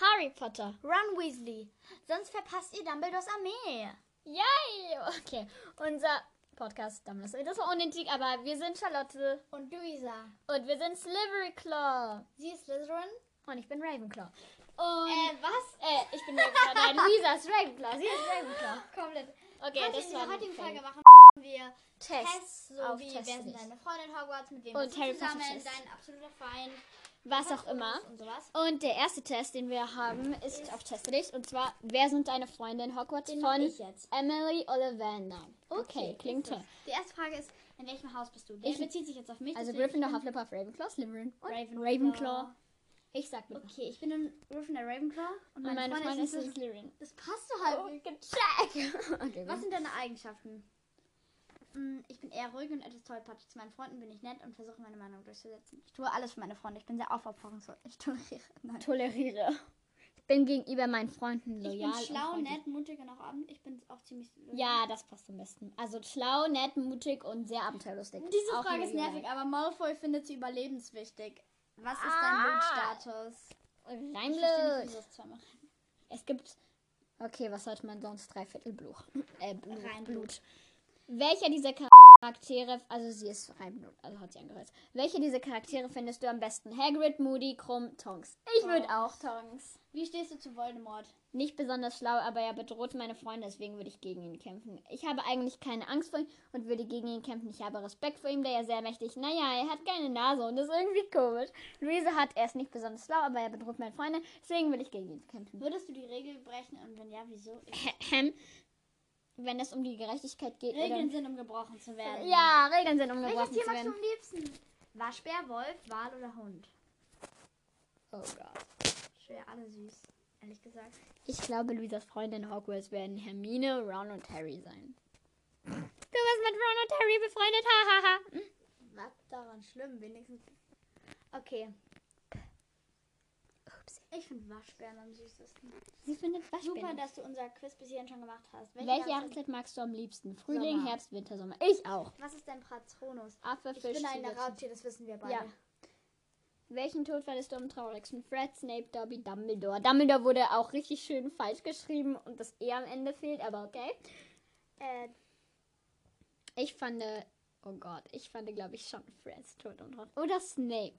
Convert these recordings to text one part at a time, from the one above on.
Harry Potter. Ron Weasley. Sonst verpasst ihr Dumbledores Armee. Yay! Okay, unser Podcast Dumbledores. Das war unnötig, aber wir sind Charlotte Und Luisa. und wir sind Slytherin Sie ist Slytherin. und ich bin Ravenclaw. Und Äh, was? äh, ich bin Ravenclaw. Nein, Luisa ist Ravenclaw. Sie ist Ravenclaw. Komplett. Okay, Heute das in dieser heutigen Folge machen wir Test. Tests, so auf wie Test wer sind deine Freunde in Hogwarts, mit wem Und bist du zusammen, dein absoluter Feind, Was auch immer. und. Und der erste Test, den wir haben, ist auf Teste dich. Und zwar, wer sind deine Freunde in Hogwarts? Den von. Emily Ollivander. Okay, klingt ist toll. Die erste Frage ist, in welchem Haus bist du? Der Ich- bezieht sich jetzt auf mich. Also Gryffindor, Hufflepuff, Ravenclaw, Slytherin und Ravenclaw. Ravenclaw. Ich sag mit. Okay, ich bin in Gryffindor Ravenclaw und Und meine Freundin ist Slytherin. Slytherin. Das passt doch halt. Oh, gecheckt. Okay, Was sind deine Eigenschaften? Mm, Ich bin eher ruhig und etwas tollpatschig. Zu meinen Freunden bin ich nett und versuche meine Meinung durchzusetzen. Ich tue alles für meine Freunde. Ich bin sehr aufopferungsvoll. Ich toleriere. Nein. toleriere. Ich bin gegenüber meinen Freunden Ich loyal. bin und schlau, nett, mutig und auch abend. Ich bin auch ziemlich. loyal. Ja, das passt am besten. Also schlau, nett, mutig und sehr abenteuerlustig. Diese Auch Frage ist nervig, aber Malfoy findet sie überlebenswichtig. Was ist Ah. dein? Ich wieso es gibt. Okay, was sollte man sonst? Dreiviertel Bluch. Äh, Blut. Reinblut. Blut. Welcher dieser Charaktere. Also, sie ist Reinblut, also hat sie angehört. Welche dieser Charaktere findest du am besten? Hagrid, Moody, Krumm, Tonks. Ich würde auch Tonks. Wie stehst du zu Voldemort? Nicht besonders schlau, aber er bedroht meine Freunde, deswegen würde ich gegen ihn kämpfen. Ich habe eigentlich keine Angst vor ihm und würde gegen ihn kämpfen. Ich habe Respekt vor ihm, der ja sehr mächtig. Naja, er hat keine Nase und ist irgendwie komisch. Luise hat, er ist nicht besonders schlau, aber er bedroht meine Freunde, deswegen will ich gegen ihn kämpfen. Würdest du die Regel brechen und wenn ja, wieso? Ahem. Wenn es um die Gerechtigkeit geht. Regeln oder... sind, um gebrochen zu werden. Ja, Regeln sind Welches umgebrochen Tier zu magst du werden. am liebsten? Waschbär, Wolf, Wal oder Hund? Oh Gott. Schwer, alle süß. Ehrlich gesagt. Ich glaube, Luisas Freunde in Hogwarts werden Hermine, Ron und Harry sein. Du bist mit Ron und Harry befreundet, hahaha. Was daran schlimm? Wenigstens. Okay. Ich finde Waschbären am süßesten. Sie findet Super, Waschbären. dass du unser Quiz bis hierhin schon gemacht hast. Welche Jahreszeit magst du am liebsten? Frühling, Sommer. Herbst, Winter, Sommer. Ich auch. Was ist dein Patronus? Affe, Ich Fisch, bin ein. Raubtier, das wissen wir beide. Ja. Welchen Tod fandest du am traurigsten? Fred, Snape, Dobby, Dumbledore. Dumbledore wurde auch richtig schön falsch geschrieben und das E am Ende fehlt, aber okay. Äh, Ich fand, oh Gott, ich fand, glaube ich, schon Freds Tod traurigsten. Oder. Snape.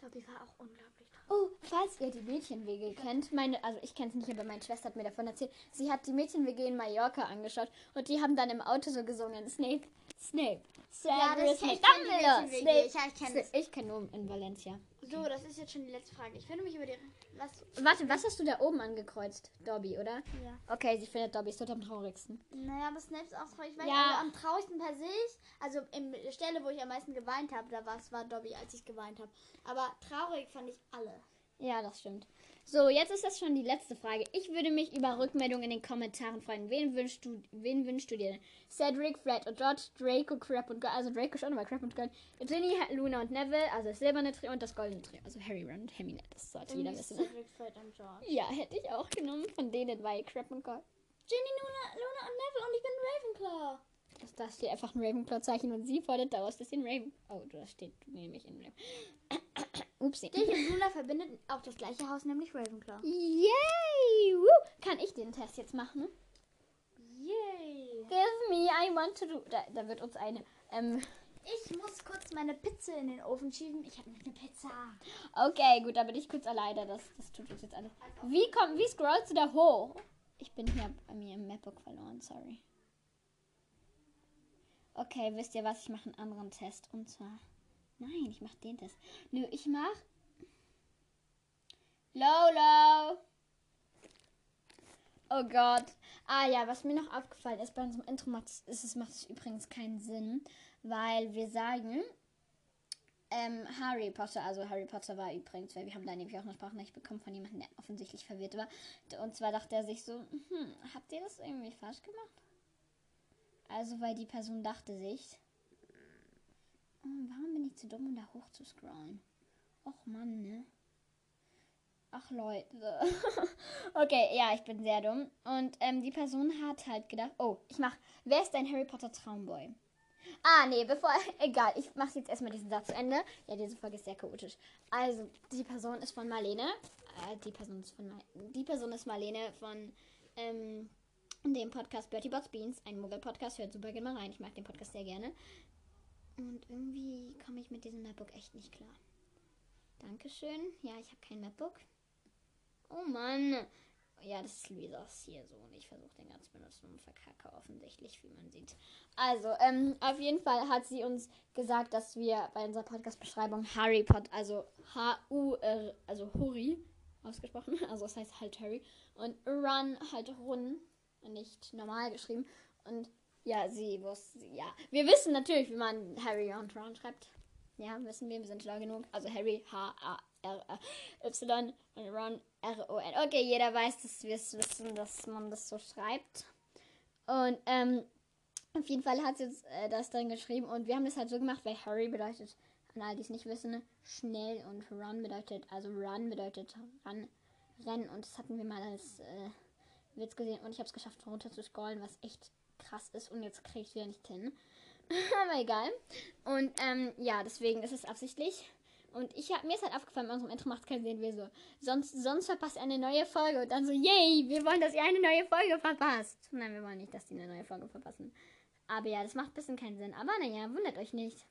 Dobby war auch unglaublich traurig. Oh, falls ihr die Mädchenwege kennt, meine, also ich kenne es nicht, aber meine Schwester hat mir davon erzählt. Sie hat die Mädchenwege in Mallorca angeschaut und die haben dann im Auto so gesungen: Snape, Snape, Ja, Severus das kenn- Snape, ich kenn die Dumbledore. Snape. Ich- ja, ich kenn kenne nur in Valencia. So, das ist jetzt schon die letzte Frage. Ich finde mich über die. Was? Warte, was hast du da oben angekreuzt? Dobby, oder? Ja. Okay, sie findet Dobby ist dort am traurigsten. Naja, aber Snape ist auch traurig, weil Ja. also am traurigsten per se, also in der Stelle, wo ich am meisten geweint habe, da war es war Dobby, als ich geweint habe. Aber traurig fand ich alle. Ja, das stimmt. So, jetzt ist das schon die letzte Frage. Ich würde mich über Rückmeldungen in den Kommentaren freuen. Wen wünschst du, wen wünschst du dir? Cedric, Fred und George, Draco, Crab und Gold. Also Draco schon, aber Crab und Gold. Ginny, Luna und Neville, also das silberne Trio und das goldene Trio. Also Harry, Ron und Hermine. Das sollte jeder wissen. Cedric, Fred und George. Ja, hätte ich auch genommen von denen, weil Crab und Gold. Ginny, Luna, Luna und Neville und ich bin Ravenclaw. Das, da steht einfach ein Ravenclaw-Zeichen und sie fordert daraus, dass sie ein Raven... Oh, das steht nämlich in Raven... Upsi. Dich und Luna verbindet auch das gleiche Haus, nämlich Ravenclaw. Yay! Woo. Kann ich den Test jetzt machen? Yay! Give me, I want to do. Da, da wird uns eine. Ähm, Ich muss kurz meine Pizza in den Ofen schieben. Ich habe nämlich eine Pizza. okay, gut, da bin ich kurz alleine. Das, das tut uns jetzt alles. Wie, komm, wie scrollst du da hoch? Ich bin hier bei mir im Mapbook verloren, sorry. Okay, wisst ihr was? Ich mache einen anderen Test. Und zwar. Nein, ich mache den Test. Nö, ich mach. Lolo! Oh Gott. Ah ja, was mir noch aufgefallen ist, bei unserem Intro macht es, macht übrigens keinen Sinn, weil wir sagen, ähm, Harry Potter, also Harry Potter war übrigens, weil wir haben da nämlich auch eine Sprachnachricht bekommen von jemandem, der offensichtlich verwirrt war. Und zwar dachte er sich so, hm, habt ihr das irgendwie falsch gemacht? Also, weil die Person dachte sich, warum bin ich zu dumm, um da hoch zu scrollen? Och Mann, ne? Ach Leute. okay, ja, ich bin sehr dumm. Und ähm, die Person hat halt gedacht, oh, ich mach, wer ist dein Harry Potter Traumboy? Ah, nee, bevor. Egal, ich mache jetzt erstmal diesen Satz zu Ende. Ja, diese Folge ist sehr chaotisch. Also, die Person ist von Marlene. Äh, die Person ist von Mar Die Person ist Marlene von ähm, dem Podcast Bertie Bots Beans, ein Muggel-Podcast. Hört super gerne mal rein. Ich mag den Podcast sehr gerne. Und irgendwie komme ich mit diesem MacBook echt nicht klar. Dankeschön. Ja, ich habe kein MacBook. Oh Mann. Ja, das ist Luisas hier so und ich versuche den ganz benutzen und verkacke offensichtlich, wie man sieht. Also, ähm, auf jeden Fall hat sie uns gesagt, dass wir bei unserer Podcast-Beschreibung Harry Potter, also H-U-R, also Hurry ausgesprochen, also das heißt halt Harry und Run halt Run nicht normal geschrieben und ja, sie wusste, ja, wir wissen natürlich, wie man Harry und Ron schreibt. Ja, wissen wir, wir sind schlau genug. Also Harry, H-A-R-Y und Ron, R-O-N. Okay, jeder weiß, dass wir es wissen, dass man das so schreibt. Und ähm, auf jeden Fall hat sie uns äh, das dann geschrieben und wir haben das halt so gemacht, weil Harry bedeutet, an all die es nicht wissen, schnell und Run bedeutet, also Run bedeutet Run, Rennen und das hatten wir mal als äh, Witz gesehen und ich habe es geschafft, runter zu scrollen, was echt krass ist und jetzt kriege ich es wieder nicht hin. Aber egal. Und ähm, ja, deswegen ist es absichtlich. Und ich hab, mir ist halt aufgefallen, bei unserem Intro macht keinen Sinn, wir so. Sonst, sonst verpasst ihr eine neue Folge. Und dann so, yay, wir wollen, dass ihr eine neue Folge verpasst. Nein, wir wollen nicht, dass die eine neue Folge verpassen. Aber ja, das macht ein bisschen keinen Sinn. Aber naja, wundert euch nicht.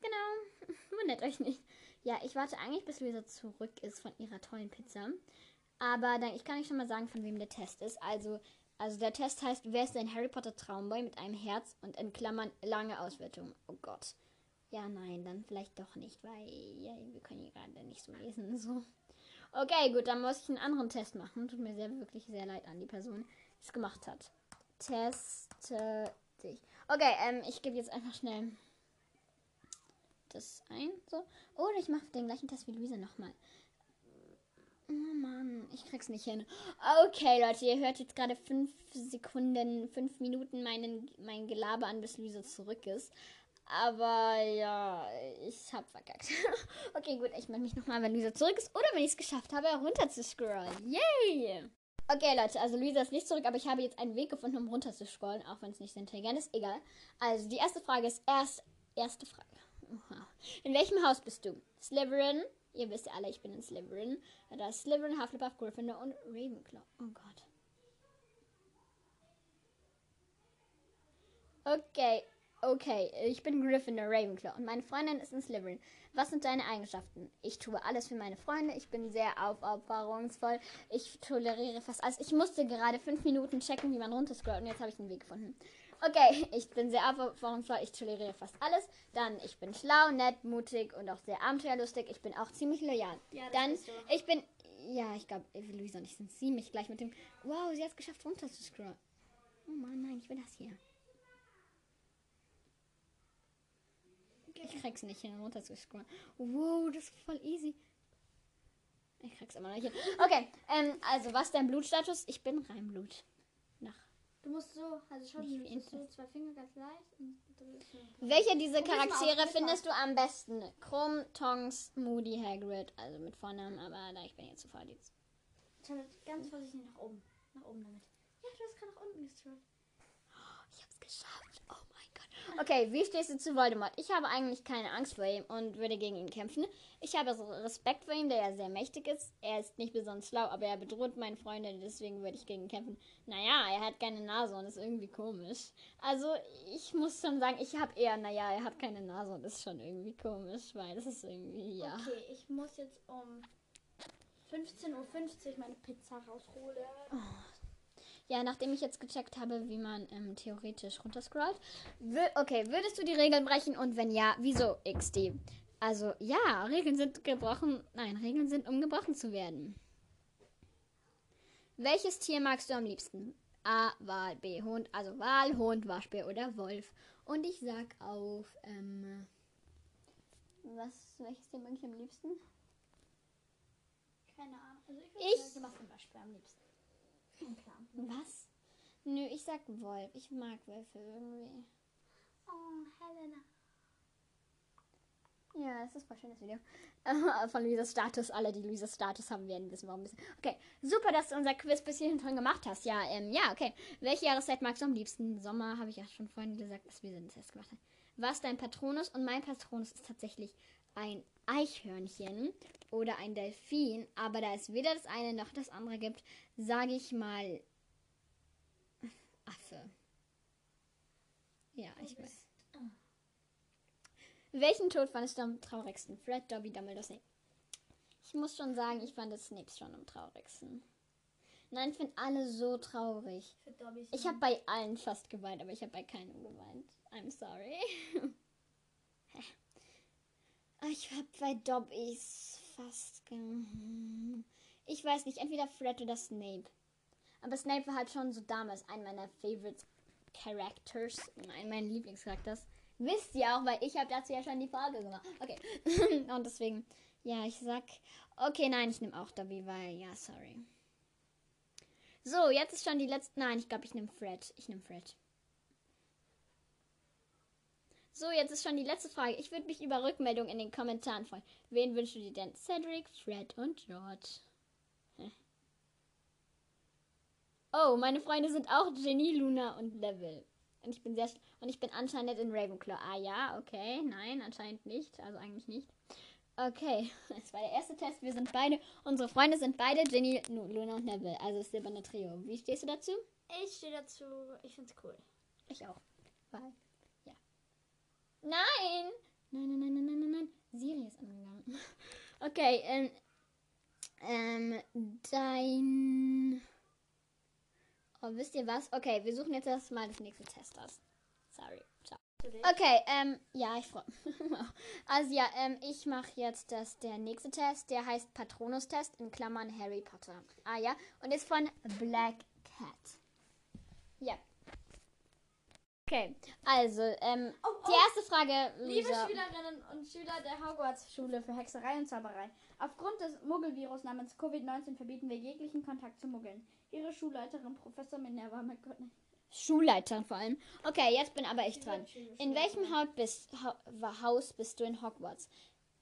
Genau, wundert euch nicht. Ja, ich warte eigentlich, bis Luisa zurück ist von ihrer tollen Pizza. Aber dann, ich kann euch schon mal sagen, von wem der Test ist. Also, also der Test heißt, wer ist ein Harry Potter Traumboy mit einem Herz und in Klammern lange Auswertung. Oh Gott. Ja, nein, dann vielleicht doch nicht, weil ja, wir können hier gerade nicht so lesen. So. Okay, gut, dann muss ich einen anderen Test machen. Tut mir sehr, wirklich sehr leid an die Person, die es gemacht hat. Teste dich. Okay, ähm, ich gebe jetzt einfach schnell das ein. So. Oder ich mache den gleichen Test wie Luisa nochmal. Oh Mann, ich krieg's nicht hin. Okay, Leute, ihr hört jetzt gerade fünf Sekunden, fünf Minuten meinen, mein Gelaber an, bis Luisa zurück ist. Aber ja, ich hab verkackt. okay, gut, ich melde mich nochmal, wenn Luisa zurück ist oder wenn ich es geschafft habe, runter zu scrollen. Yay! Okay, Leute, also Luisa ist nicht zurück, aber ich habe jetzt einen Weg gefunden, um runter zu scrollen, auch wenn es nicht intelligent ist. Egal. Also, die erste Frage ist erst, erste Frage. In welchem Haus bist du? Slytherin, Ihr wisst ja alle, ich bin in Slytherin. Da ist Slytherin, Hufflepuff, Gryffindor und Ravenclaw. Oh Gott. Okay, okay. Ich bin Gryffindor, Ravenclaw und meine Freundin ist in Slytherin. Was sind deine Eigenschaften? Ich tue alles für meine Freunde. Ich bin sehr aufopferungsvoll. Ich toleriere fast alles. Ich musste gerade fünf Minuten checken, wie man runterscrollt und jetzt habe ich den Weg gefunden. Okay, ich bin sehr aufopferungsvoll, ich toleriere fast alles. Dann, ich bin schlau, nett, mutig und auch sehr abenteuerlustig. Ich bin auch ziemlich loyal. Ja, Dann, ich bin, ja, ich glaube, Luisa und ich sind ziemlich gleich mit dem, wow, sie hat es geschafft, runter zu scrollen. Oh Mann, nein, ich will das hier. Ich krieg's nicht hin, runter zu scrollen. Wow, das ist voll easy. Ich krieg's immer noch nicht hin. Okay, ähm, also, was ist dein Blutstatus? Ich bin Reinblut. Du musst so, also Nicht du musst so zwei Finger ganz leicht und drückst. Welche dieser Charaktere findest du am besten? Krumm, Tonks, Moody, Hagrid, also mit Vornamen, aber da ich bin jetzt zu faul. jetzt- ganz vorsichtig nach oben. Nach oben damit. Ja, du hast gerade nach unten gestrollt. Ich hab's geschafft. Oh. Okay, wie stehst du zu Voldemort? Ich habe eigentlich keine Angst vor ihm und würde gegen ihn kämpfen. Ich habe so Respekt vor ihm, der ja sehr mächtig ist. Er ist nicht besonders schlau, aber er bedroht meine Freunde, deswegen würde ich gegen ihn kämpfen. Naja, er hat keine Nase und ist irgendwie komisch. Also, ich muss schon sagen, ich habe eher, naja, er hat keine Nase und ist schon irgendwie komisch, weil das ist irgendwie, ja. Okay, ich muss jetzt um 15.50 Uhr meine Pizza rausholen. Ja, nachdem ich jetzt gecheckt habe, wie man ähm, theoretisch runterscrollt. Okay, würdest du die Regeln brechen und wenn ja, wieso XD? Also ja, Regeln sind gebrochen. Nein, Regeln sind, um gebrochen zu werden. Welches Tier magst du am liebsten? A, Wal, B, Hund. Also Wal, Hund, Waschbär oder Wolf. Und ich sag auf, ähm, was, welches Tier mag ich am liebsten? Keine Ahnung. Also ich Ich- würde sagen, zum Beispiel am liebsten. Plan. Was? Nö, ich sag Wolf. Ich mag Wölfe irgendwie. Oh, Helena. Ja, das ist voll schönes Video. Von Luisas Status. Alle, die Luisas Status haben, werden wissen, warum. Okay, super, dass du unser Quiz bis hierhin schon gemacht hast. Ja, ähm, ja, okay. Welche Jahreszeit magst du am liebsten? Sommer, habe ich ja schon vorhin gesagt, dass wir den Test gemacht haben. Was dein Patronus? Und mein Patronus ist tatsächlich ein Eichhörnchen oder ein Delfin. Aber da es weder das eine noch das andere gibt, sage ich mal Affe. Ja, ich weiß. Welchen Tod fandest du am traurigsten? Fred, Dobby, Dumbledore, Snape. Ich muss schon sagen, ich fand das Snape schon am traurigsten. Nein, ich finde alle so traurig. Ich habe bei allen fast geweint, aber ich habe bei keinem geweint. I'm sorry. Ah, ich habe bei Dobbys fast ge... Ich weiß nicht, entweder Fred oder Snape. Aber Snape war halt schon so damals ein meiner Favorite Characters, ein meiner Lieblingscharakters. Wisst ihr auch, weil ich habe dazu ja schon die Frage gemacht. Okay. Und deswegen, ja, ich sag, okay, nein, ich nehme auch Dobby, weil, ja, sorry. So, jetzt ist schon die letzte. Nein, ich glaube, ich nehme Fred. Ich nehme Fred. So, jetzt ist schon die letzte Frage. Ich würde mich über Rückmeldung in den Kommentaren freuen. Wen wünschst du dir denn? Cedric, Fred und George. Hä? Oh, meine Freunde sind auch Jenny, Luna und Level. Und ich bin sehr und ich bin anscheinend in Ravenclaw. Ah ja, okay, nein, anscheinend nicht, also eigentlich nicht. Okay, das war der erste Test. Wir sind beide, unsere Freunde sind beide Jenny, Lu- Luna und Neville, also das silberne Trio. Wie stehst du dazu? Ich stehe dazu, ich find's cool. Ich auch. Weil, ja. Nein! Nein, nein, nein, nein, nein, nein, nein. Siri ist angegangen. Okay, ähm, ähm, dein. Oh, wisst ihr was? Okay, wir suchen jetzt erstmal das nächste Test aus. Sorry. Ciao. Okay, ähm, ja, ich freue mich. Also ja, ähm, ich mache jetzt das, der nächste Test, der heißt Patronus-Test in Klammern Harry Potter. Ah ja, und ist von Black Cat. Ja. Okay, also, ähm, Oh, die oh. erste Frage, Liebe Lisa. Schülerinnen und Schüler der Hogwarts-Schule für Hexerei und Zauberei, aufgrund des Muggelvirus namens Covid-19 verbieten wir jeglichen Kontakt zu Muggeln. Ihre Schulleiterin Professor Minerva McGonagall. Schulleiterin vor allem. Okay, jetzt bin aber ich dran. In welchem Haut bist, Haus bist du in Hogwarts?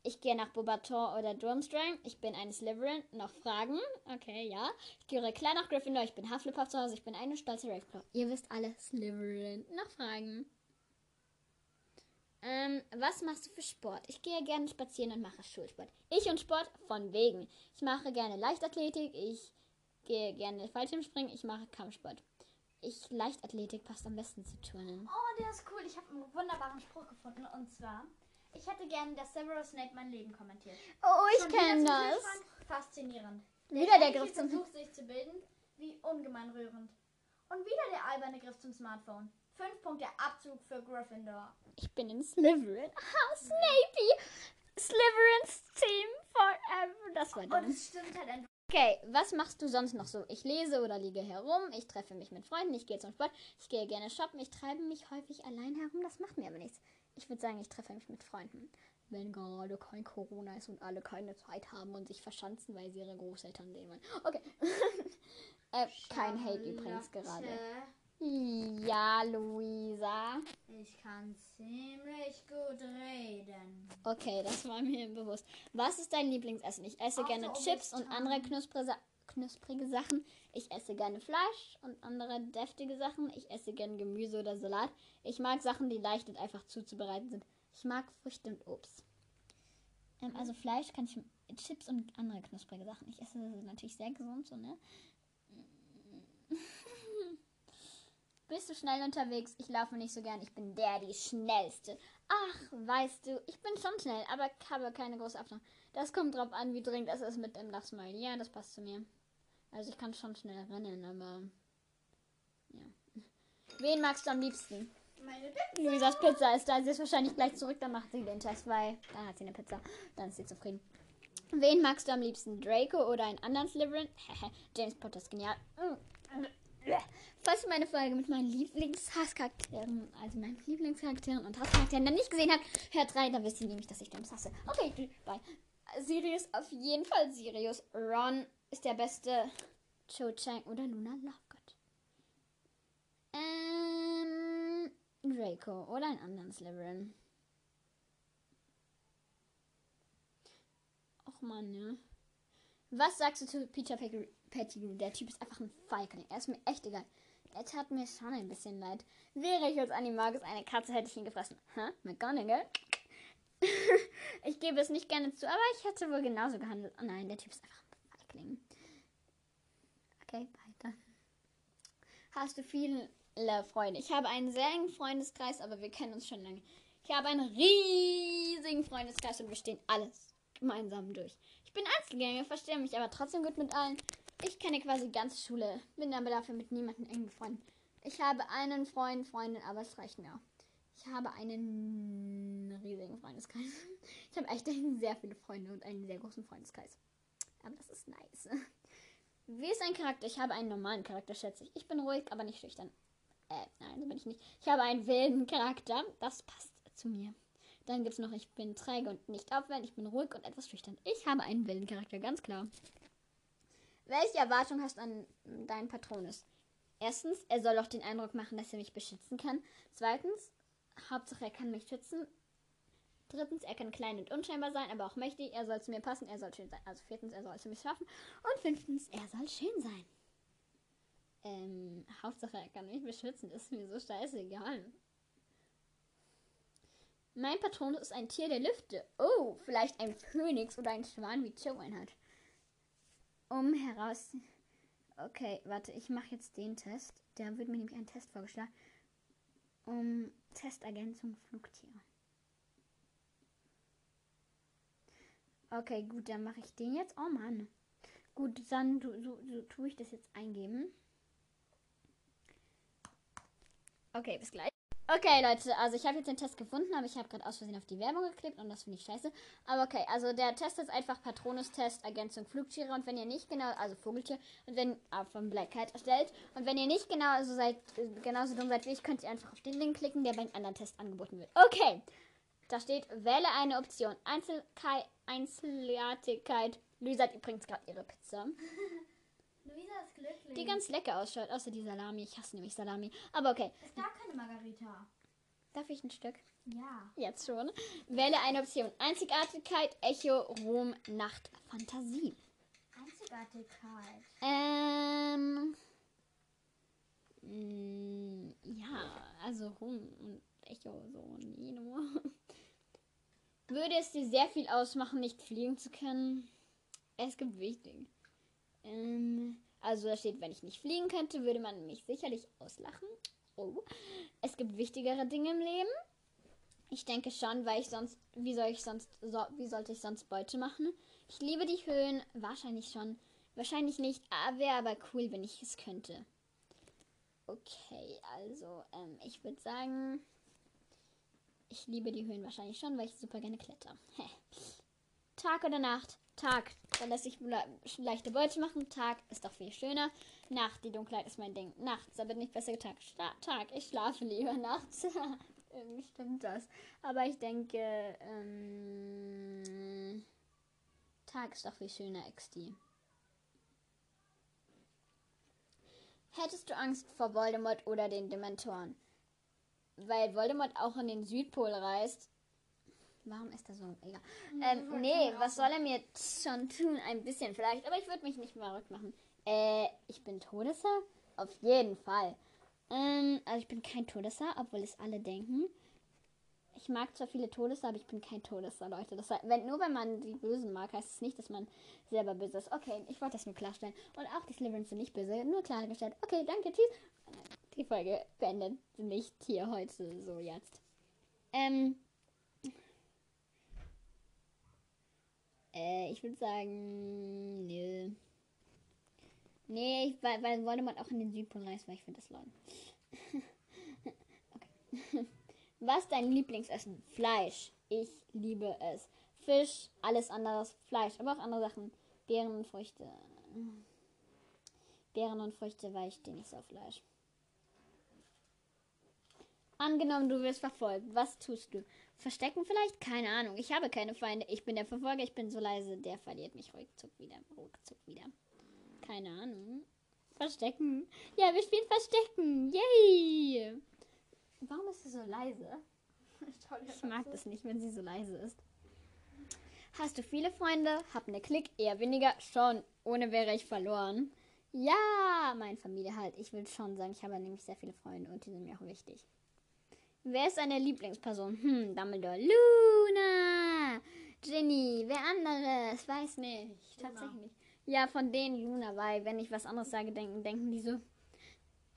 Ich gehe nach Bobator oder Durmstrang. Ich bin eine Slytherin. Noch Fragen? Okay, ja. Ich gehöre klar nach Gryffindor. Ich bin Hufflepuff zu Hause. Ich bin eine stolze Ravenclaw. Ihr wisst alle Slytherin. Noch Fragen? Ähm, was machst du für Sport? Ich gehe gerne spazieren und mache Schulsport. Ich und Sport von wegen. Ich mache gerne Leichtathletik. Ich gehe gerne Fallschirmspringen. Ich mache Kampfsport. Ich Leichtathletik passt am besten zu Turnen. Oh, der ist cool. Ich habe einen wunderbaren Spruch gefunden und zwar: Ich hätte gerne, dass Severus Snape mein Leben kommentiert. Oh, ich kenne das. Faszinierend. Wieder der Griff zum Versuch, sich zu bilden, wie ungemein rührend. Und wieder der alberne Griff zum Smartphone. Fünf Punkte Abzug für Gryffindor. Ich bin in Slytherin. Ah, Snapey. Slytherins Team forever. Das war Und dumm. es stimmt halt einfach. Okay, was machst du sonst noch so? Ich lese oder liege herum. Ich treffe mich mit Freunden. Ich gehe zum Sport. Ich gehe gerne shoppen. Ich treibe mich häufig allein herum. Das macht mir aber nichts. Ich würde sagen, ich treffe mich mit Freunden. Wenn gerade kein Corona ist und alle keine Zeit haben und sich verschanzen, weil sie ihre Großeltern sehen wollen. Okay. äh, kein Hate übrigens gerade. Ja, Luisa. Ich kann ziemlich gut reden. Okay, das war mir bewusst. Was ist dein Lieblingsessen? Ich esse Außer gerne Chips und andere knusprige, knusprige Sachen. Ich esse gerne Fleisch und andere deftige Sachen. Ich esse gerne Gemüse oder Salat. Ich mag Sachen, die leicht und einfach zuzubereiten sind. Ich mag Früchte und Obst. Ähm, also Fleisch kann ich Chips und andere knusprige Sachen. Ich esse natürlich sehr gesund, so, ne? Bist du schnell unterwegs? Ich laufe nicht so gern. Ich bin der, die schnellste. Ach, weißt du, ich bin schon schnell, aber habe keine große Abstand. Das kommt drauf an, wie dringend es ist mit dem Lachsmile. Ja, das passt zu mir. Also ich kann schon schnell rennen, aber ja. Wen magst du am liebsten? Meine Pizza. Luisas Pizza ist da. Sie ist wahrscheinlich gleich zurück, dann macht sie den Test, weil dann hat sie eine Pizza. Dann ist sie zufrieden. Wen magst du am liebsten? Draco oder einen anderen Slytherin? James Potter ist genial. Falls du meine Folge mit meinen Lieblingshasscharakteren, also meinen Lieblingscharakteren und Hasscharakteren dann nicht gesehen habt, hört rein, dann wisst ihr nämlich, dass ich James hasse. Okay, bye. Sirius, auf jeden Fall Sirius. Ron ist der beste. Cho Chang oder Luna Lovegood. Ähm, Draco oder einen anderen Slytherin. Och man, ne? Was sagst du zu Peter Pettigrew? Der Typ ist einfach ein Feigling. Er ist mir echt egal. Er tat mir schon ein bisschen leid. Wäre ich als Animagus eine Katze, hätte ich ihn gefressen. Hä? McGonagall? ich gebe es nicht gerne zu, aber ich hätte wohl genauso gehandelt. Oh nein, der Typ ist einfach Feigling. Okay, weiter. Hast du viele Freunde? Ich habe einen sehr engen Freundeskreis, aber wir kennen uns schon lange. Ich habe einen riesigen Freundeskreis und wir stehen alles gemeinsam durch. Ich bin Einzelgänger, verstehe mich aber trotzdem gut mit allen. Ich kenne quasi die ganze Schule, bin aber dafür mit niemandem eng befreundet. Ich habe einen Freund, Freundin, aber es reicht mir. Ich habe einen riesigen Freundeskreis. Ich habe echt sehr viele Freunde und einen sehr großen Freundeskreis. Aber das ist nice. Wie ist ein Charakter? Ich habe einen normalen Charakter, schätze ich. Ich bin ruhig, aber nicht schüchtern. Äh, nein, so bin ich nicht. Ich habe einen wilden Charakter. Das passt zu mir. Dann gibt es noch, ich bin träge und nicht aufwärts. Ich bin ruhig und etwas schüchtern. Ich habe einen wilden Charakter, ganz klar. Welche Erwartung hast du an deinen Patronus? Erstens, er soll auch den Eindruck machen, dass er mich beschützen kann. Zweitens, Hauptsache er kann mich schützen. Drittens, er kann klein und unscheinbar sein, aber auch mächtig. Er soll zu mir passen, er soll schön sein. Also viertens, er soll zu mir schaffen. Und fünftens, er soll schön sein. Ähm, Hauptsache er kann mich beschützen, ist mir so scheißegal. Mein Patronus ist ein Tier der Lüfte. Oh, vielleicht ein Phönix oder ein Schwan, wie Joanne hat um heraus. Okay, warte, ich mache jetzt den Test. Da wird mir nämlich ein Test vorgeschlagen. Um Testergänzung Flugtiere. Okay, gut, dann mache ich den jetzt. Oh Mann. Gut, dann so, so, so tue ich das jetzt eingeben. Okay, bis gleich. Okay, Leute, also ich habe jetzt den Test gefunden, aber ich habe gerade aus Versehen auf die Werbung geklickt und das finde ich scheiße. Aber okay, also der Test ist einfach Patronus-Test, Ergänzung Flugtiere und wenn ihr nicht genau, also Vogeltier, und wenn, ah, von Black Cat erstellt, und wenn ihr nicht genau so seid, genauso dumm seid wie ich, könnt ihr einfach auf den Link klicken, der beim anderen Test angeboten wird. Okay, da steht, wähle eine Option. Einzelkeit, Einzigartigkeit. Luisa hat übrigens gerade ihre Pizza. Luisa ist glücklich. Die ganz lecker ausschaut, außer die Salami. Ich hasse nämlich Salami. Aber okay. Es gab keine Margarita. Darf ich ein Stück? Ja. Jetzt schon. Wähle eine Option. Einzigartigkeit, Echo, Ruhm, Nacht, Fantasie. Einzigartigkeit. Ähm. mh, ja, also Ruhm und Echo, so, nee, nur. Würde es dir sehr viel ausmachen, nicht fliegen zu können? Es gibt wichtig. Ähm, also da steht, wenn ich nicht fliegen könnte, würde man mich sicherlich auslachen. Oh. Es gibt wichtigere Dinge im Leben. Ich denke schon, weil ich sonst, wie soll ich sonst, so, wie sollte ich sonst Beute machen? Ich liebe die Höhen, wahrscheinlich schon. Wahrscheinlich nicht, aber wäre aber cool, wenn ich es könnte. Okay, also, ähm, ich würde sagen, ich liebe die Höhen wahrscheinlich schon, weil ich super gerne kletter. Hä. Tag oder Nacht? Tag, dann lässt sich le leichte Beute machen. Tag ist doch viel schöner. Nacht, die Dunkelheit ist mein Ding. Nachts, aber nicht besser. Sta Tag, ich schlafe lieber nachts. Irgendwie stimmt das. Aber ich denke, ähm, Tag ist doch viel schöner, XD. Hättest du Angst vor Voldemort oder den Dementoren? Weil Voldemort auch in den Südpol reist. Warum ist das so? Egal. Ähm, nee, was soll er mir schon tun? Ein bisschen vielleicht. Aber ich würde mich nicht verrückt machen. Äh, ich bin Todesser? Auf jeden Fall. Ähm, also ich bin kein Todesser, obwohl es alle denken. Ich mag zwar viele Todesser, aber ich bin kein Todesser, Leute. Das heißt, wenn, nur wenn man die Bösen mag, heißt es nicht, dass man selber böse ist. Okay, ich wollte das nur klarstellen. Und auch die Slytherins sind nicht böse, nur klargestellt. Okay, danke, tschüss. Die Folge beendet nicht hier heute so jetzt. Ähm, Äh, ich würde sagen, nö. Nee, ich, weil, weil Voldemort auch in den Südpol reist, weil ich finde das lol. okay. Was dein Lieblingsessen? Fleisch. Ich liebe es. Fisch, alles anderes. Fleisch, aber auch andere Sachen. Beeren und Früchte. Beeren und Früchte, weil ich stehe nicht so auf Fleisch. Angenommen, du wirst verfolgt. Was tust du? Verstecken vielleicht? Keine Ahnung. Ich habe keine Feinde. Ich bin der Verfolger. Ich bin so leise. Der verliert mich ruckzuck wieder. Ruckzuck wieder. Keine Ahnung. Verstecken. Ja, wir spielen Verstecken. Yay! Warum ist sie so leise? Ich mag das nicht, wenn sie so leise ist. Hast du viele Freunde? Hab ne Klick? Eher weniger? Schon. Ohne wäre ich verloren. Ja, meine Familie halt. Ich will schon sagen, ich habe nämlich sehr viele Freunde und die sind mir auch wichtig. Wer ist deine Lieblingsperson? Hm, Dumbledore. Luna! Ginny, wer anderes? Weiß nicht. Luna. Tatsächlich nicht. Ja, von denen Luna, weil wenn ich was anderes sage, denken, denken die so.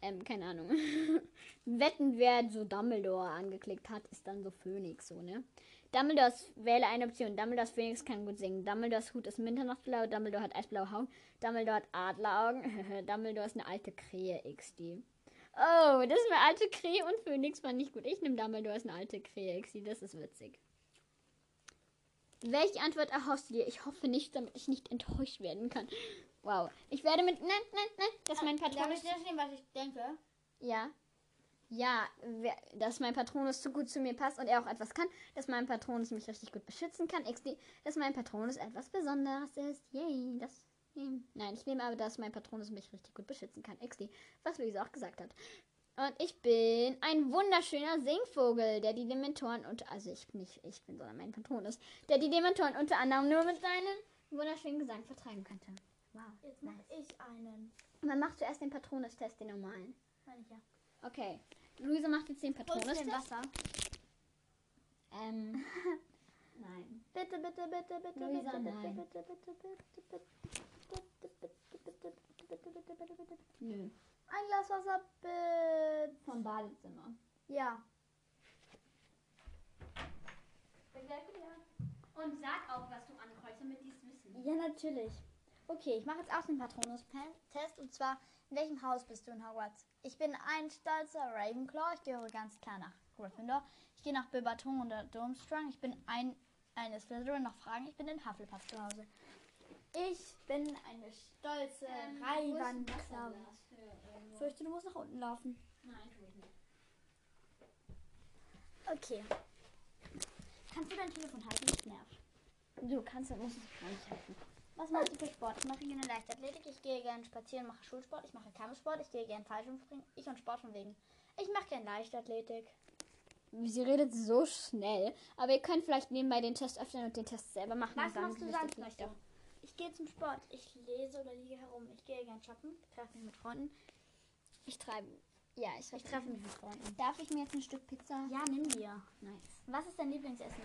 Ähm, keine Ahnung. Wetten, wer so Dumbledore angeklickt hat, ist dann so Phönix, so, ne? Dumbledores wähle eine Option. Dumbledores Phönix kann gut singen. Dumbledores Hut ist Mitternachtblau. Dumbledore hat eisblaue Augen. Dumbledore hat Adleraugen. Dumbledore ist eine alte Krähe XD. Oh, das ist eine alte Krähe und Phönix fand ich gut. Ich nehme Dumbledore als eine alte Krähe XD. Das ist witzig. Welche Antwort erhoffst du dir? Ich hoffe nicht, damit ich nicht enttäuscht werden kann. Wow. Ich werde mit. Nein, nein, nein. Das ist mein Patron. Darf ich dir stehen, was ich denke? Ja. Ja, wer, dass mein Patronus zu gut zu mir passt und er auch etwas kann, dass mein Patronus mich richtig gut beschützen kann, XD, dass mein Patronus etwas Besonderes ist. Yay, das. Yay. Nein, ich nehme aber, dass mein Patronus mich richtig gut beschützen kann, XD, was Luisa auch gesagt hat. Und ich bin ein wunderschöner Singvogel, der die Dementoren unter, also ich nicht ich bin, sondern mein Patronus, der die Dementoren unter anderem nur mit seinem wunderschönen Gesang vertreiben könnte. Wow. Jetzt mache ich einen. Man macht zuerst den Patronus-Test, den normalen. Meine ich ja. Okay. Luisa macht jetzt den Patronus-Test. Wasser? Ähm. Nein. Bitte, bitte, bitte, bitte, Luisa, bitte, nein. bitte, bitte, bitte, bitte, bitte, bitte, bitte, bitte, bitte, bitte, bitte, bitte. Nö. Ein Glas Wasser, bitte. Vom Badezimmer. Ja. Und sag auch, was du ankreuzt, damit die es wissen. Ja, natürlich. Okay, ich mache jetzt auch den Patronus-Test. Und zwar, in welchem Haus bist du in Hogwarts? Ich bin ein stolzer Ravenclaw. Ich gehöre ganz klar nach Gryffindor. Ich gehe nach Bilbaton oder Durmstrang. Ich bin ein, eine Slytherin. Noch Fragen? Ich bin in Hufflepuff zu Hause. Ich bin eine stolze Ähm, Ravenclaw. Fürchte, du musst nach unten laufen. Nein, tu ich nicht. Okay. Kannst du dein Telefon halten? Ich nerv. Du kannst, musst es gar nicht halten. Was machst du für Sport? Ich mache gerne Leichtathletik, ich gehe gerne spazieren, mache Schulsport, ich mache Kampfsport, ich gehe gerne Fallschirmspringen, ich und Sport von wegen. Ich mache gerne Leichtathletik. Sie redet so schnell. Aber ihr könnt vielleicht nebenbei den Test öffnen und den Test selber machen. Was machst du sonst vielleicht noch? Ich gehe zum Sport, ich lese oder liege herum, ich gehe gerne shoppen, treffe mich mit Freunden. Ich treibe. Ja, ich Ich treffe. treffe mich mit Freunden. Darf ich mir jetzt ein Stück Pizza? Ja, nimm dir. Nice. Was ist dein Lieblingsessen?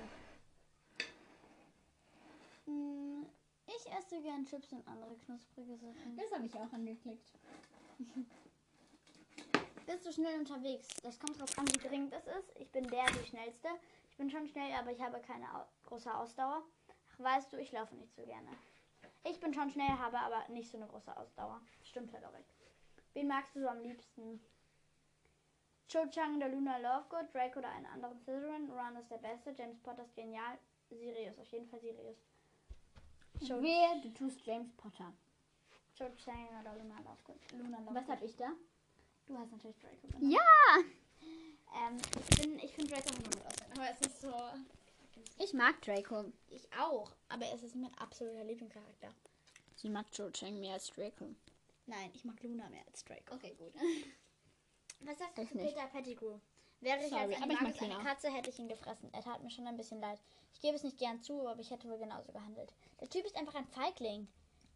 Hm, ich esse gern Chips und andere knusprige Sachen. Das habe ich auch angeklickt. Bist du schnell unterwegs? Das kommt drauf an, wie dringend es ist. Ich bin der, die schnellste. Ich bin schon schnell, aber ich habe keine große Ausdauer. Ach, weißt du, ich laufe nicht so gerne. Ich bin schon schnell, habe aber nicht so eine große Ausdauer. Stimmt halt auch recht. Wen magst du so am liebsten? Cho Chang oder Luna Lovegood, Drake oder einen anderen Slytherin, Ron ist der Beste, James Potter ist genial, Sirius, auf jeden Fall Sirius. Cho, Wer? Du tust James Potter. Cho Chang oder Luna Lovegood. Luna Lovegood. Was habe ich da? Du hast natürlich Draco genommen. Ja! Ähm, ich bin, ich finde Draco immer gut aussehen. Aber es ist so. Ich mag Draco. Ich auch. Aber es ist mein absoluter Lieblingscharakter. Sie mag Cho Chang mehr als Draco. Nein, ich mag Luna mehr als Draco. Okay, gut. Was sagst du Ich zu nicht. Peter Pettigrew? Wäre ich Sorry, als aber ich mag Animagus eine. Katze, hätte ich ihn gefressen. Er tat mir schon ein bisschen leid. Ich gebe es nicht gern zu, aber ich hätte wohl genauso gehandelt. Der Typ ist einfach ein Feigling.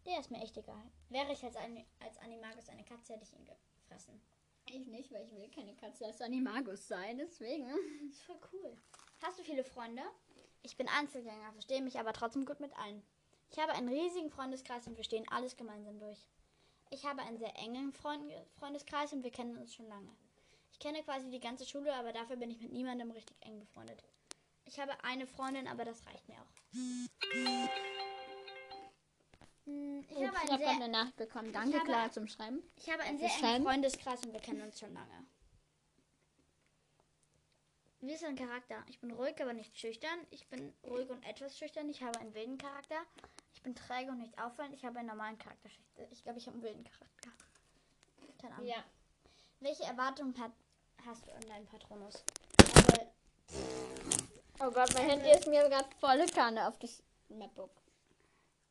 Der ist mir echt egal. Wäre ich als, Ani als Animagus eine Katze, hätte ich ihn gefressen. Ich nicht, weil ich will keine Katze als Animagus sein, deswegen. Das ist voll cool. Hast du viele Freunde? Ich bin Einzelgänger, verstehe mich aber trotzdem gut mit allen. Ich habe einen riesigen Freundeskreis und wir stehen alles gemeinsam durch. Ich habe einen sehr engen Freund Freundeskreis und wir kennen uns schon lange. Ich kenne quasi die ganze Schule, aber dafür bin ich mit niemandem richtig eng befreundet. Ich habe eine Freundin, aber das reicht mir auch. Hm, Ich Ich habe habe gerade sehr eine Nachricht bekommen. Danke, habe- Clara, zum Schreiben. ich habe einen sehr engen? Freundeskreis und wir kennen uns schon lange. Wie ist dein Charakter? Ich bin ruhig, aber nicht schüchtern. Ich bin ruhig und etwas schüchtern. Ich habe einen wilden Charakter. Ich bin träge und nicht auffallend. Ich habe einen normalen Charakter. Ich glaube, ich habe einen wilden Charakter. Keine Ahnung. Ja. Welche Erwartungen hat, hast du an deinen Patronus? Also, Oh Gott, mein Handy ist mir gerade volle Kanne auf das MacBook.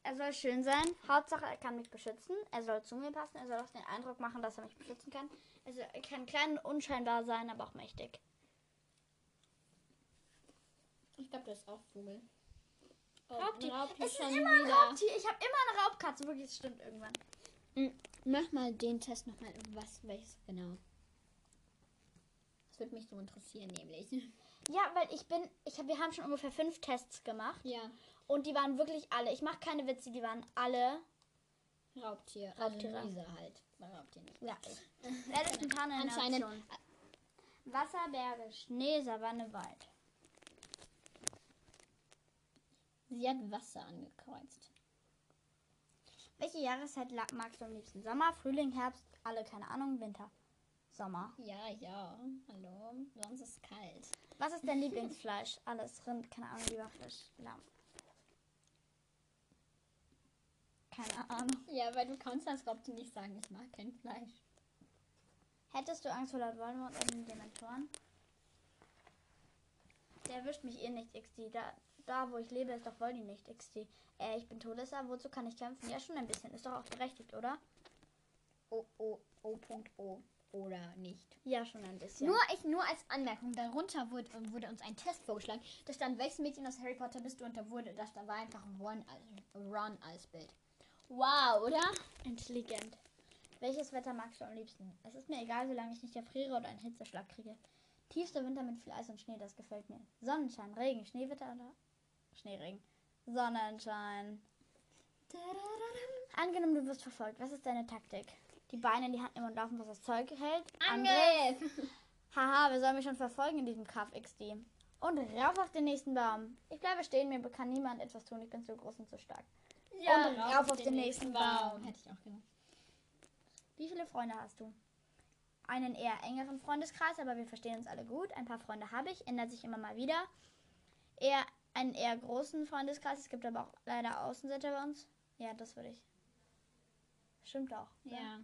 Er soll schön sein. Hauptsache, er kann mich beschützen. Er soll zu mir passen. Er soll auch den Eindruck machen, dass er mich beschützen kann. Also, er kann klein und unscheinbar sein, aber auch mächtig. Ich glaube, das ist auch Vogel. Oh, Raubtier. Raubtier es ist immer ein. Raubtier. Ich habe immer eine Raubkatze. Wirklich, es stimmt irgendwann. Mach mal den Test nochmal. Was, welches genau? Das würde mich so interessieren, nämlich. Ja, weil ich bin, ich hab, wir haben schon ungefähr fünf Tests gemacht Ja. und die waren wirklich alle. Ich mache keine Witze, die waren alle. Raubtier. Raubtiere. Also Luisa halt. Raubtier nicht. Ja. Wer ist spontan eine Anscheinend. Option? Wasser, Berge, Schnee, Savanne, Wald. Sie hat Wasser angekreuzt. Welche Jahreszeit magst du am liebsten? Sommer, Frühling, Herbst, alle, keine Ahnung, Winter. Sommer. Ja, ja. Hallo. Sonst ist es kalt. Was ist dein Lieblingsfleisch? Alles, Rind, keine Ahnung, Leberfleisch, Lamm. Keine Ahnung. Ja, weil du kannst als Raubtier nicht sagen, ich mag kein Fleisch. Hättest du Angst vor Lord Voldemort und den Dementoren? Der erwischt mich eh nicht, XD. Da, da wo ich lebe, ist doch Voldy nicht, XD. Äh, ich bin Todesser, wozu kann ich kämpfen? Ja, schon ein bisschen. Ist doch auch berechtigt, oder? O, O, O, Punkt, O. Oder nicht. Ja, schon ein bisschen. Nur, ich, nur als Anmerkung, darunter wurde, wurde uns ein Test vorgeschlagen. Da stand, welches Mädchen aus Harry Potter bist du? Und da wurde, das da war einfach Ron als, Ron als Bild. Wow, oder? Intelligent. Welches Wetter magst du am liebsten? Es ist mir egal, solange ich nicht erfriere oder einen Hitzeschlag kriege. Tiefster Winter mit viel Eis und Schnee, das gefällt mir. Sonnenschein, Regen, Schneewetter oder Schneeregen. Sonnenschein. Angenommen, du wirst verfolgt. Was ist deine Taktik? Die Beine in die Hand nehmen und laufen, was das Zeug hält. Angriff! Haha, wir sollen mich schon verfolgen in diesem Kaff XD. Und rauf auf den nächsten Baum. Ich bleibe stehen, mir kann niemand etwas tun. Ich bin zu groß und zu stark. Und rauf auf den nächsten Baum. Hätte ich auch gemacht. Wie viele Freunde hast du? Einen eher engeren Freundeskreis, aber wir verstehen uns alle gut. Ein paar Freunde habe ich, ändert sich immer mal wieder. Eher einen eher großen Freundeskreis. Es gibt aber auch leider Außenseiter bei uns. Ja, das würde ich. Stimmt auch. Ja.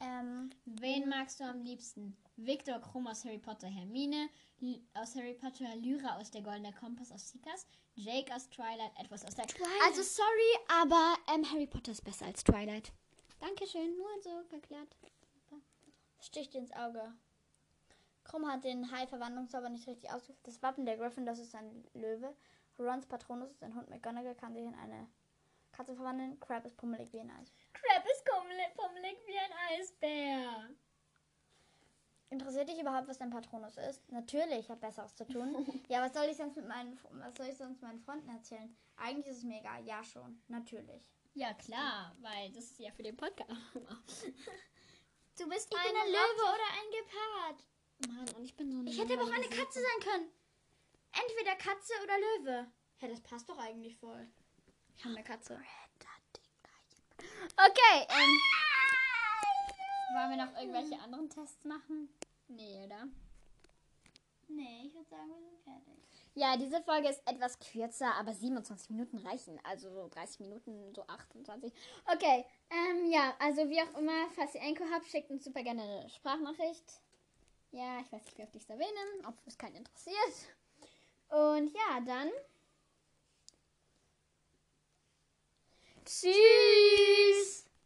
Ähm, Wen magst du am liebsten? Victor Krumm aus Harry Potter, Hermine L aus Harry Potter, Lyra aus der Goldene Kompass aus Seekers, Jake aus Twilight, etwas aus der... Twilight. Also sorry, aber ähm, Harry Potter ist besser als Twilight. Dankeschön, nur so geklärt. sticht ins Auge. Krumm hat den Hai-Verwandlungszauber nicht richtig ausgeführt. Das Wappen der Griffin, das ist ein Löwe. Rons Patronus ist ein Hund. McGonagall kann sich in eine Katze verwandeln. Crab ist pummelig wie ein Eis. Crab ist pummelig, pummelig wie ein Eisbär. Interessiert dich überhaupt, was dein Patronus ist? Natürlich, ich habe Besseres zu tun. ja, was soll ich sonst mit meinen, was soll ich sonst meinen Freunden erzählen? Eigentlich ist es mir egal. Ja, schon. Natürlich. Ja, klar, weil das ist ja für den Podcast. du bist Ich bin ein Löwe oder ein Gepard. Mann, und ich bin so eine Ich hätte aber auch eine Katze sein können. Entweder Katze oder Löwe. Ja, das passt doch eigentlich voll. Ich habe eine Katze. Okay, ähm. Wollen wir noch irgendwelche anderen Tests machen? Nee, oder? Nee, ich würde sagen, wir sind fertig. Ja, diese Folge ist etwas kürzer, aber 27 Minuten reichen. Also so 30 Minuten, so 28. Okay, ähm, ja, also wie auch immer, falls ihr Enko habt, schickt uns super gerne eine Sprachnachricht. Ja, ich weiß nicht, wie oft ich es erwähne, ob es keinen interessiert. Und ja, dann. Tschüss.